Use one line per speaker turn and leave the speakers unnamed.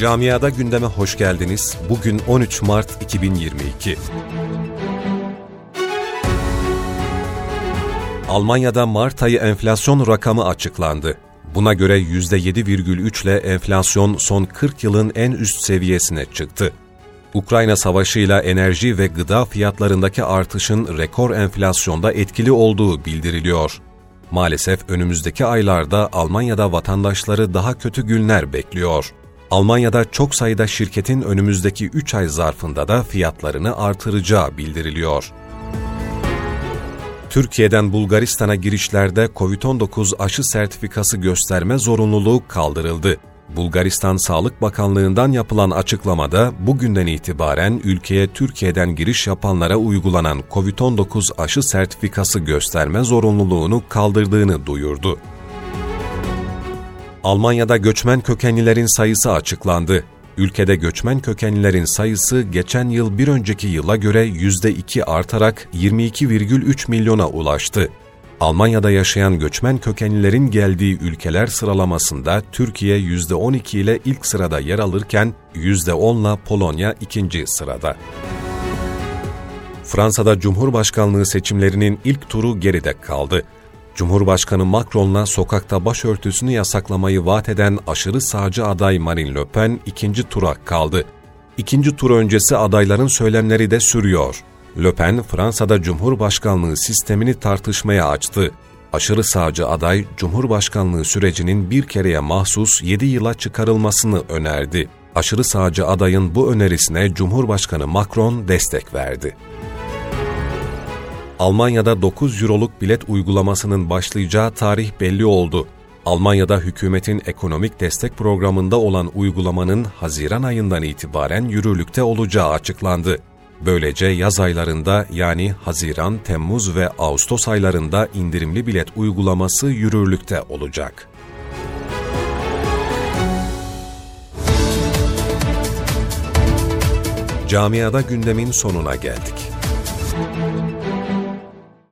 Camiada gündeme hoş geldiniz. Bugün 13 Mart 2022. Almanya'da Mart ayı enflasyon rakamı açıklandı. Buna göre %7,3 ile enflasyon son 40 yılın en üst seviyesine çıktı. Ukrayna savaşıyla enerji ve gıda fiyatlarındaki artışın rekor enflasyonda etkili olduğu bildiriliyor. Maalesef önümüzdeki aylarda Almanya'da vatandaşları daha kötü günler bekliyor. Almanya'da çok sayıda şirketin önümüzdeki 3 ay zarfında da fiyatlarını artıracağı bildiriliyor. Türkiye'den Bulgaristan'a girişlerde COVID-19 aşı sertifikası gösterme zorunluluğu kaldırıldı. Bulgaristan Sağlık Bakanlığı'ndan yapılan açıklamada bugünden itibaren ülkeye Türkiye'den giriş yapanlara uygulanan COVID-19 aşı sertifikası gösterme zorunluluğunu kaldırdığını duyurdu. Almanya'da göçmen kökenlilerin sayısı açıklandı. Ülkede göçmen kökenlilerin sayısı geçen yıl bir önceki yıla göre %2 artarak 22,3 milyona ulaştı. Almanya'da yaşayan göçmen kökenlilerin geldiği ülkeler sıralamasında Türkiye %12 ile ilk sırada yer alırken %10 ile Polonya ikinci sırada. Fransa'da Cumhurbaşkanlığı seçimlerinin ilk turu geride kaldı. Cumhurbaşkanı Macron'la sokakta başörtüsünü yasaklamayı vaat eden aşırı sağcı aday Marine Le Pen ikinci tura kaldı. İkinci tur öncesi adayların söylemleri de sürüyor. Le Pen, Fransa'da Cumhurbaşkanlığı sistemini tartışmaya açtı. Aşırı sağcı aday, Cumhurbaşkanlığı sürecinin bir kereye mahsus 7 yıla çıkarılmasını önerdi. Aşırı sağcı adayın bu önerisine Cumhurbaşkanı Macron destek verdi. Almanya'da 9 euroluk bilet uygulamasının başlayacağı tarih belli oldu. Almanya'da hükümetin ekonomik destek programında olan uygulamanın Haziran ayından itibaren yürürlükte olacağı açıklandı. Böylece yaz aylarında yani Haziran, Temmuz ve Ağustos aylarında indirimli bilet uygulaması yürürlükte olacak. Camiada gündemin sonuna geldik.